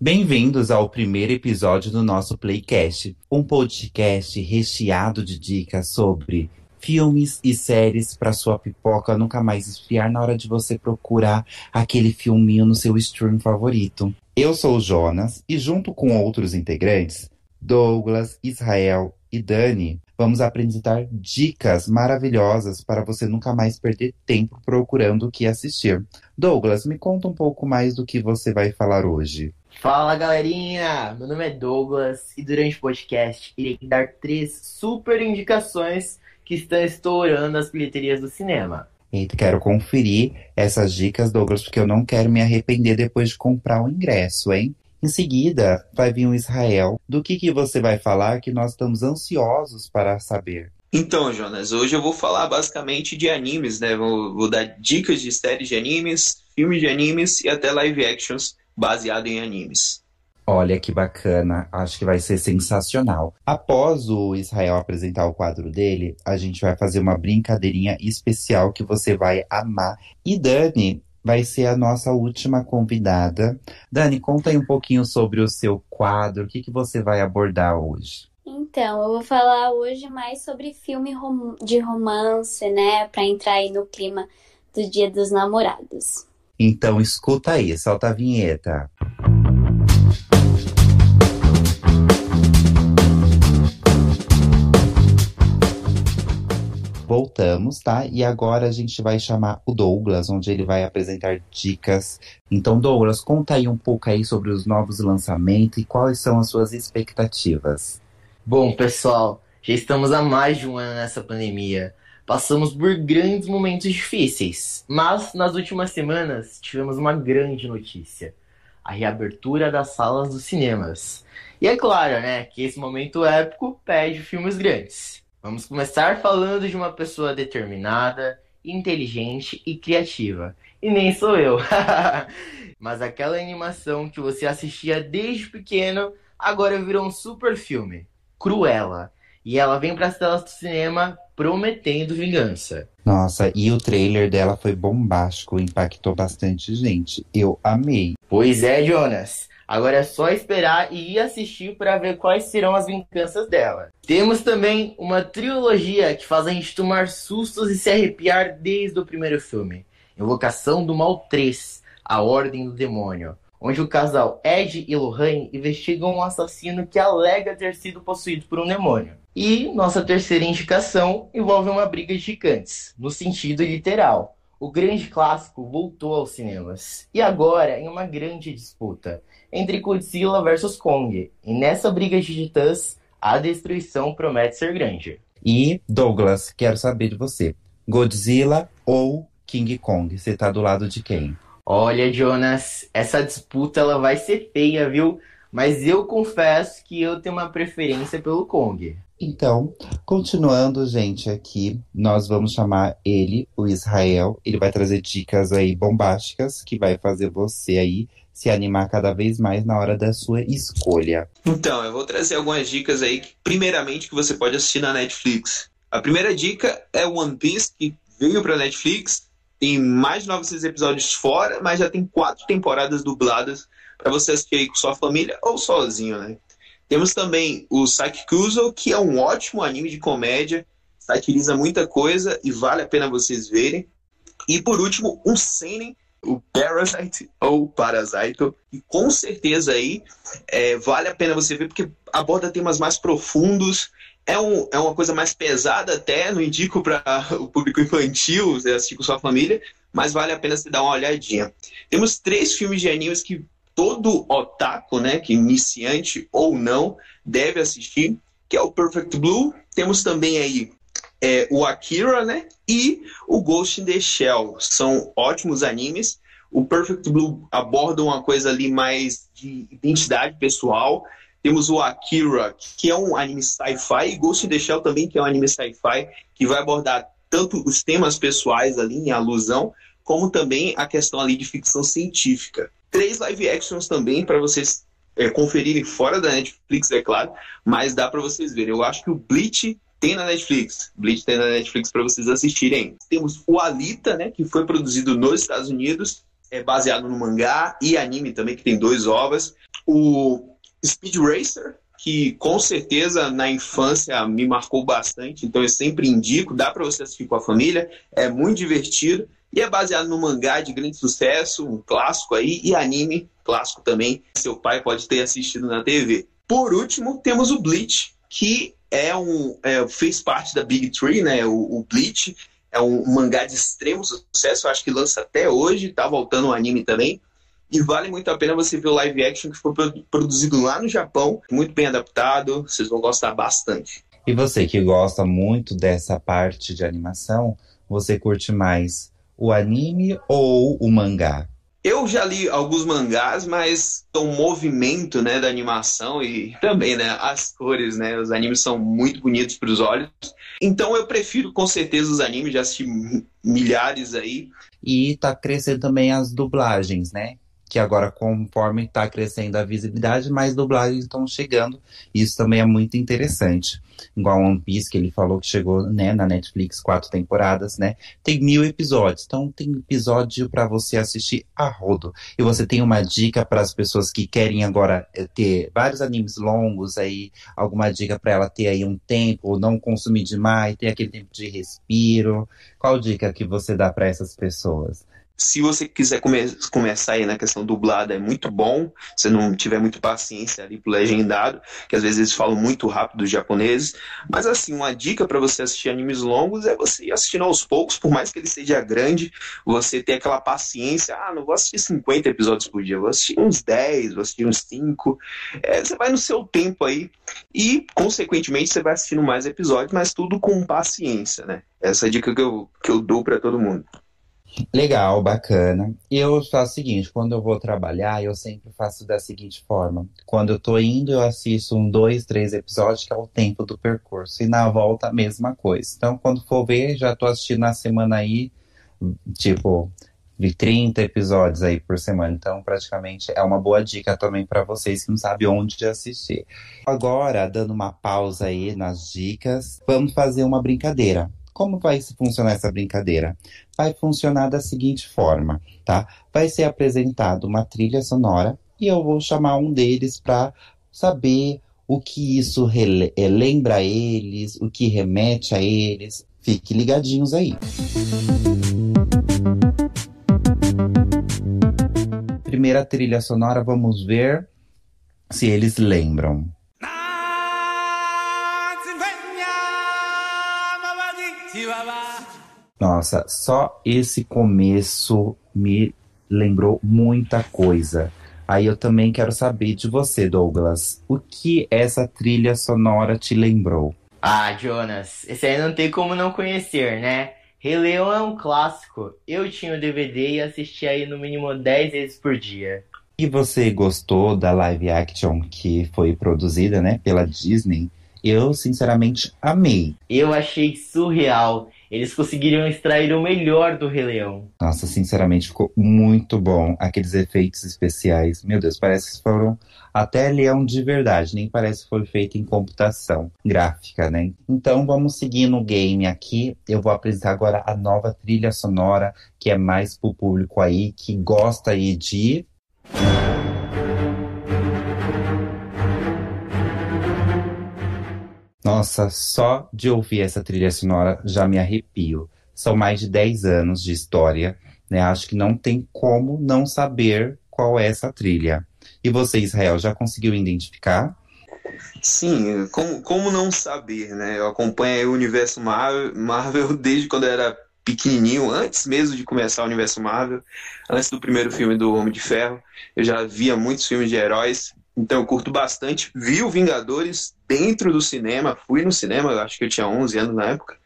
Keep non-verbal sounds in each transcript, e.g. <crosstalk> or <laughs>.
Bem-vindos ao primeiro episódio do nosso Playcast, um podcast recheado de dicas sobre filmes e séries para sua pipoca nunca mais esfriar na hora de você procurar aquele filminho no seu stream favorito. Eu sou o Jonas e junto com outros integrantes, Douglas, Israel e Dani, vamos apresentar dicas maravilhosas para você nunca mais perder tempo procurando o que assistir. Douglas, me conta um pouco mais do que você vai falar hoje. Fala galerinha, meu nome é Douglas e durante o podcast irei dar três super indicações que estão estourando as bilheterias do cinema. E quero conferir essas dicas, Douglas, porque eu não quero me arrepender depois de comprar o ingresso, hein? Em seguida, vai vir o Israel. Do que, que você vai falar que nós estamos ansiosos para saber? Então, Jonas, hoje eu vou falar basicamente de animes, né? Vou, vou dar dicas de séries de animes, filmes de animes e até live actions baseado em animes. Olha que bacana, acho que vai ser sensacional. Após o Israel apresentar o quadro dele, a gente vai fazer uma brincadeirinha especial que você vai amar. E Dani vai ser a nossa última convidada. Dani, conta aí um pouquinho sobre o seu quadro, o que, que você vai abordar hoje? Então, eu vou falar hoje mais sobre filme de romance, né, para entrar aí no clima do Dia dos Namorados. Então escuta aí, solta a vinheta. Voltamos, tá? E agora a gente vai chamar o Douglas, onde ele vai apresentar dicas. Então, Douglas, conta aí um pouco aí sobre os novos lançamentos e quais são as suas expectativas. Bom, pessoal, já estamos há mais de um ano nessa pandemia. Passamos por grandes momentos difíceis, mas nas últimas semanas tivemos uma grande notícia: a reabertura das salas dos cinemas. E é claro, né, que esse momento épico pede filmes grandes. Vamos começar falando de uma pessoa determinada, inteligente e criativa. E nem sou eu. <laughs> Mas aquela animação que você assistia desde pequeno agora virou um super filme. Cruella. E ela vem para as telas do cinema prometendo vingança. Nossa, e o trailer dela foi bombástico, impactou bastante gente. Eu amei. Pois é, Jonas. Agora é só esperar e ir assistir para ver quais serão as vinganças dela. Temos também uma trilogia que faz a gente tomar sustos e se arrepiar desde o primeiro filme. Invocação do Mal 3, A Ordem do Demônio, onde o casal Ed e Lohane investigam um assassino que alega ter sido possuído por um demônio. E nossa terceira indicação envolve uma briga de gigantes, no sentido literal. O grande clássico voltou aos cinemas, e agora em uma grande disputa entre Godzilla versus Kong. E nessa briga de titãs, a destruição promete ser grande. E Douglas, quero saber de você. Godzilla ou King Kong? Você tá do lado de quem? Olha, Jonas, essa disputa ela vai ser feia, viu? Mas eu confesso que eu tenho uma preferência pelo Kong. Então, continuando, gente, aqui, nós vamos chamar ele, o Israel. Ele vai trazer dicas aí bombásticas que vai fazer você aí se animar cada vez mais na hora da sua escolha. Então, eu vou trazer algumas dicas aí, primeiramente, que você pode assistir na Netflix. A primeira dica é One Piece, que veio para Netflix. Tem mais de 900 episódios fora, mas já tem quatro temporadas dubladas para você assistir aí com sua família ou sozinho, né? Temos também o Saikuzo, que é um ótimo anime de comédia, satiriza muita coisa e vale a pena vocês verem. E por último, um seinen, o Parasite ou Parasito, e com certeza aí é, vale a pena você ver porque aborda temas mais profundos. É, um, é uma coisa mais pesada até, não indico para <laughs> o público infantil assistir com sua família, mas vale a pena você dar uma olhadinha. Temos três filmes de animes que todo otaku, né, que iniciante ou não, deve assistir, que é o Perfect Blue. Temos também aí é, o Akira, né, e o Ghost in the Shell. São ótimos animes. O Perfect Blue aborda uma coisa ali mais de identidade pessoal. Temos o Akira, que é um anime sci-fi, e Ghost in the Shell também, que é um anime sci-fi, que vai abordar tanto os temas pessoais ali em alusão, como também a questão ali de ficção científica três live actions também para vocês é, conferirem fora da Netflix, é claro, mas dá para vocês verem. Eu acho que o Bleach tem na Netflix. Bleach tem na Netflix para vocês assistirem. Temos o Alita, né, que foi produzido nos Estados Unidos, é baseado no mangá e anime também, que tem dois ovas. o Speed Racer, que com certeza na infância me marcou bastante, então eu sempre indico, dá para você assistir com a família, é muito divertido e é baseado no mangá de grande sucesso, um clássico aí, e anime, clássico também, seu pai pode ter assistido na TV. Por último, temos o Bleach, que é um é, fez parte da Big Tree, né? O, o Bleach é um mangá de extremo sucesso, acho que lança até hoje, tá voltando o anime também. E vale muito a pena você ver o live action que foi produzido lá no Japão, muito bem adaptado, vocês vão gostar bastante. E você que gosta muito dessa parte de animação, você curte mais o anime ou o mangá? Eu já li alguns mangás, mas o movimento né, da animação e também né, as cores, né? Os animes são muito bonitos para os olhos. Então eu prefiro com certeza os animes, já assisti milhares aí. E tá crescendo também as dublagens, né? Que agora, conforme está crescendo a visibilidade, mais dublagens estão chegando. Isso também é muito interessante. Igual One Piece, que ele falou que chegou né, na Netflix quatro temporadas, né? Tem mil episódios. Então tem episódio para você assistir a rodo. E você tem uma dica para as pessoas que querem agora eh, ter vários animes longos aí, alguma dica para ela ter aí um tempo, não consumir demais, ter aquele tempo de respiro. Qual dica que você dá para essas pessoas? Se você quiser come começar aí na questão dublada, é muito bom. Se não tiver muito paciência ali pro legendado, que às vezes eles falam muito rápido os japoneses. Mas assim, uma dica para você assistir animes longos é você ir assistindo aos poucos, por mais que ele seja grande, você ter aquela paciência. Ah, não vou assistir 50 episódios por dia, vou assistir uns 10, vou assistir uns 5. É, você vai no seu tempo aí e, consequentemente, você vai assistindo mais episódios, mas tudo com paciência, né? Essa é a dica que eu, que eu dou para todo mundo. Legal, bacana. Eu faço o seguinte, quando eu vou trabalhar, eu sempre faço da seguinte forma. Quando eu tô indo, eu assisto um, dois, três episódios, que é o tempo do percurso. E na volta, a mesma coisa. Então, quando for ver, já tô assistindo na semana aí, tipo, de 30 episódios aí por semana. Então, praticamente é uma boa dica também para vocês que não sabem onde assistir. Agora, dando uma pausa aí nas dicas, vamos fazer uma brincadeira. Como vai funcionar essa brincadeira? Vai funcionar da seguinte forma, tá? Vai ser apresentado uma trilha sonora e eu vou chamar um deles para saber o que isso eh, lembra a eles, o que remete a eles. Fique ligadinhos aí. Primeira trilha sonora, vamos ver se eles lembram. Nossa, só esse começo me lembrou muita coisa. Aí eu também quero saber de você, Douglas. O que essa trilha sonora te lembrou? Ah, Jonas, esse aí não tem como não conhecer, né? Rei Leão é um clássico. Eu tinha o DVD e assistia aí no mínimo 10 vezes por dia. E você gostou da live action que foi produzida, né, pela Disney? Eu, sinceramente, amei. Eu achei surreal. Eles conseguiram extrair o melhor do Rei Leão. Nossa, sinceramente, ficou muito bom. Aqueles efeitos especiais. Meu Deus, parece que foram até leão de verdade. Nem parece que foi feito em computação gráfica, né? Então, vamos seguir no game aqui. Eu vou apresentar agora a nova trilha sonora, que é mais pro público aí, que gosta aí de... Nossa, só de ouvir essa trilha sonora já me arrepio. São mais de 10 anos de história, né? Acho que não tem como não saber qual é essa trilha. E você, Israel, já conseguiu identificar? Sim, como, como não saber, né? Eu acompanho o universo Marvel, Marvel desde quando eu era pequenininho, antes mesmo de começar o universo Marvel, antes do primeiro filme do Homem de Ferro. Eu já via muitos filmes de heróis, então eu curto bastante. Vi o Vingadores dentro do cinema, fui no cinema, acho que eu tinha 11 anos na época,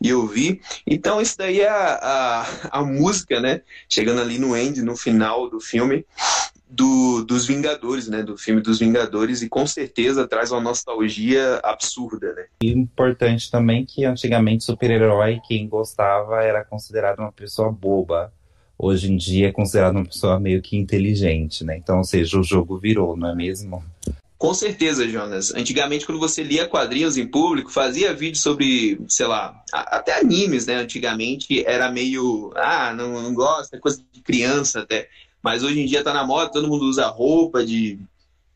e eu vi. Então isso daí é a, a, a música, né? Chegando ali no end, no final do filme, do, dos Vingadores, né? Do filme dos Vingadores, e com certeza traz uma nostalgia absurda, né? E importante também que antigamente super-herói, quem gostava, era considerado uma pessoa boba hoje em dia é considerado uma pessoa meio que inteligente, né? Então, ou seja, o jogo virou, não é mesmo? Com certeza, Jonas. Antigamente, quando você lia quadrinhos em público, fazia vídeo sobre, sei lá, até animes, né? Antigamente era meio, ah, não, não gosta, é coisa de criança até. Mas hoje em dia tá na moda, todo mundo usa roupa de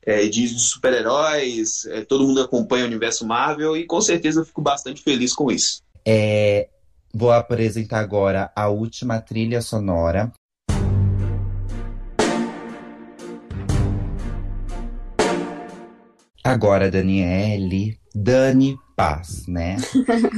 é, de super-heróis, é, todo mundo acompanha o universo Marvel e com certeza eu fico bastante feliz com isso. É, vou apresentar agora a última trilha sonora. Agora, Daniele, Dani Paz, né?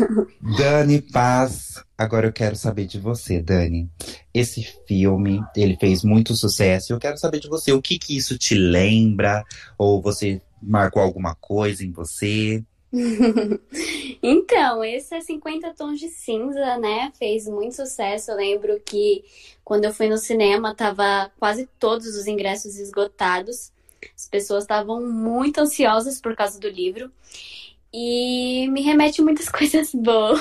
<laughs> Dani Paz, agora eu quero saber de você, Dani. Esse filme, ele fez muito sucesso. Eu quero saber de você, o que que isso te lembra? Ou você marcou alguma coisa em você? <laughs> então, esse é 50 Tons de Cinza, né? Fez muito sucesso. Eu lembro que quando eu fui no cinema, tava quase todos os ingressos esgotados. As pessoas estavam muito ansiosas por causa do livro. E me remete muitas <laughs> coisas boas.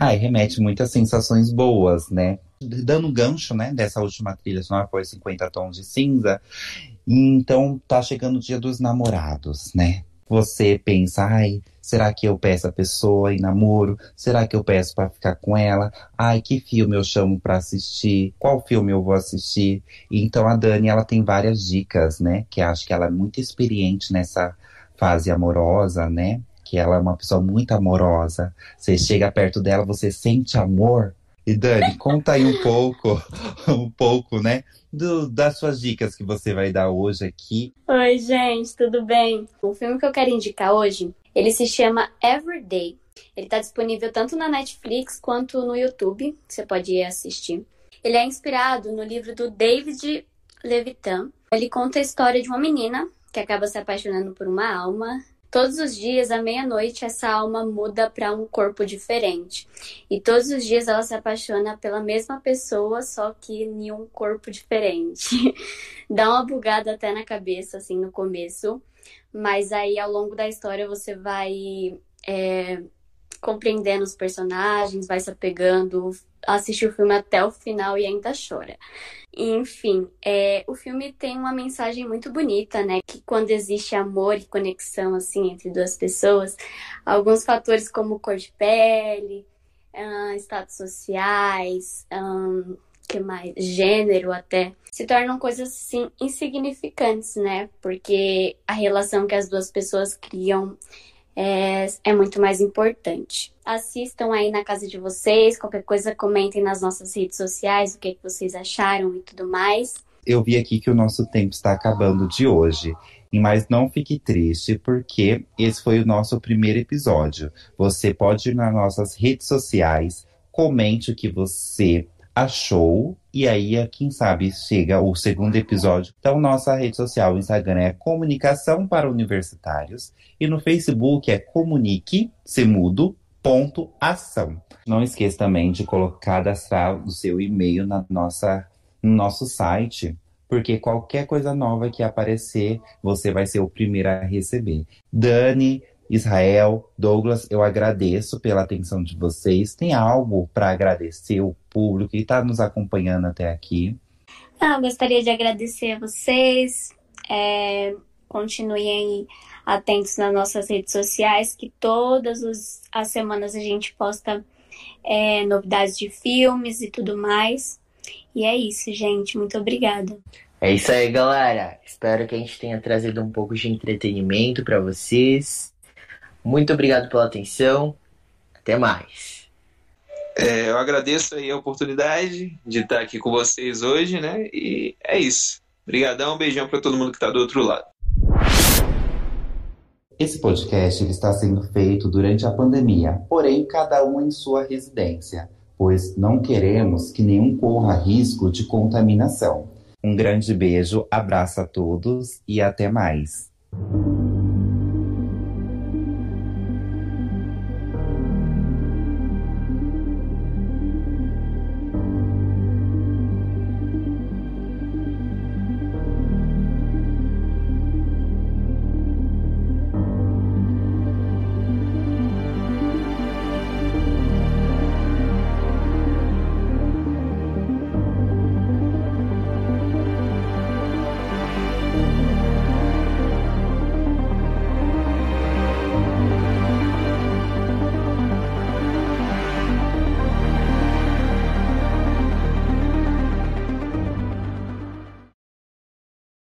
E remete muitas sensações boas, né? Dando gancho, né, dessa última trilha sonora, foi 50 Tons de Cinza. Então, tá chegando o dia dos namorados, né? Você pensa, ai, será que eu peço a pessoa em namoro? Será que eu peço para ficar com ela? Ai, que filme eu chamo para assistir? Qual filme eu vou assistir? Então a Dani, ela tem várias dicas, né? Que acho que ela é muito experiente nessa fase amorosa, né? Que ela é uma pessoa muito amorosa. Você chega perto dela, você sente amor. E Dani, conta aí um pouco, <laughs> um pouco, né? do, das suas dicas que você vai dar hoje aqui. Oi, gente, tudo bem? O filme que eu quero indicar hoje, ele se chama Everyday. Ele está disponível tanto na Netflix quanto no YouTube, você pode ir assistir. Ele é inspirado no livro do David Levitan. Ele conta a história de uma menina que acaba se apaixonando por uma alma Todos os dias, à meia-noite, essa alma muda para um corpo diferente. E todos os dias ela se apaixona pela mesma pessoa, só que em um corpo diferente. <laughs> Dá uma bugada até na cabeça, assim, no começo. Mas aí, ao longo da história, você vai é, compreendendo os personagens, vai se apegando, assiste o filme até o final e ainda chora. Enfim, é, o filme tem uma mensagem muito bonita, né? Que quando existe amor e conexão, assim, entre duas pessoas, alguns fatores como cor de pele, uh, sociais, um, que mais? Gênero até, se tornam coisas, assim, insignificantes, né? Porque a relação que as duas pessoas criam é, é muito mais importante. Assistam aí na casa de vocês, qualquer coisa comentem nas nossas redes sociais o que, que vocês acharam e tudo mais. Eu vi aqui que o nosso tempo está acabando de hoje. Mas não fique triste, porque esse foi o nosso primeiro episódio. Você pode ir nas nossas redes sociais, comente o que você achou. E aí, quem sabe, chega o segundo episódio. Então, nossa rede social, o Instagram é Comunicação para Universitários. E no Facebook é Comunique, Semudo, ponto ação. Não esqueça também de colocar, cadastrar o seu e-mail na nossa, no nosso site, porque qualquer coisa nova que aparecer, você vai ser o primeiro a receber. Dani, Israel, Douglas, eu agradeço pela atenção de vocês. Tem algo para agradecer público que está nos acompanhando até aqui? Ah, gostaria de agradecer a vocês. É, continuem atentos nas nossas redes sociais, que todas os, as semanas a gente posta é, novidades de filmes e tudo mais. E é isso, gente. Muito obrigada. É isso aí, galera. Espero que a gente tenha trazido um pouco de entretenimento para vocês. Muito obrigado pela atenção. Até mais. É, eu agradeço aí a oportunidade de estar aqui com vocês hoje, né? E é isso. Obrigadão, beijão para todo mundo que está do outro lado. Esse podcast está sendo feito durante a pandemia, porém cada um em sua residência, pois não queremos que nenhum corra risco de contaminação. Um grande beijo, abraço a todos e até mais.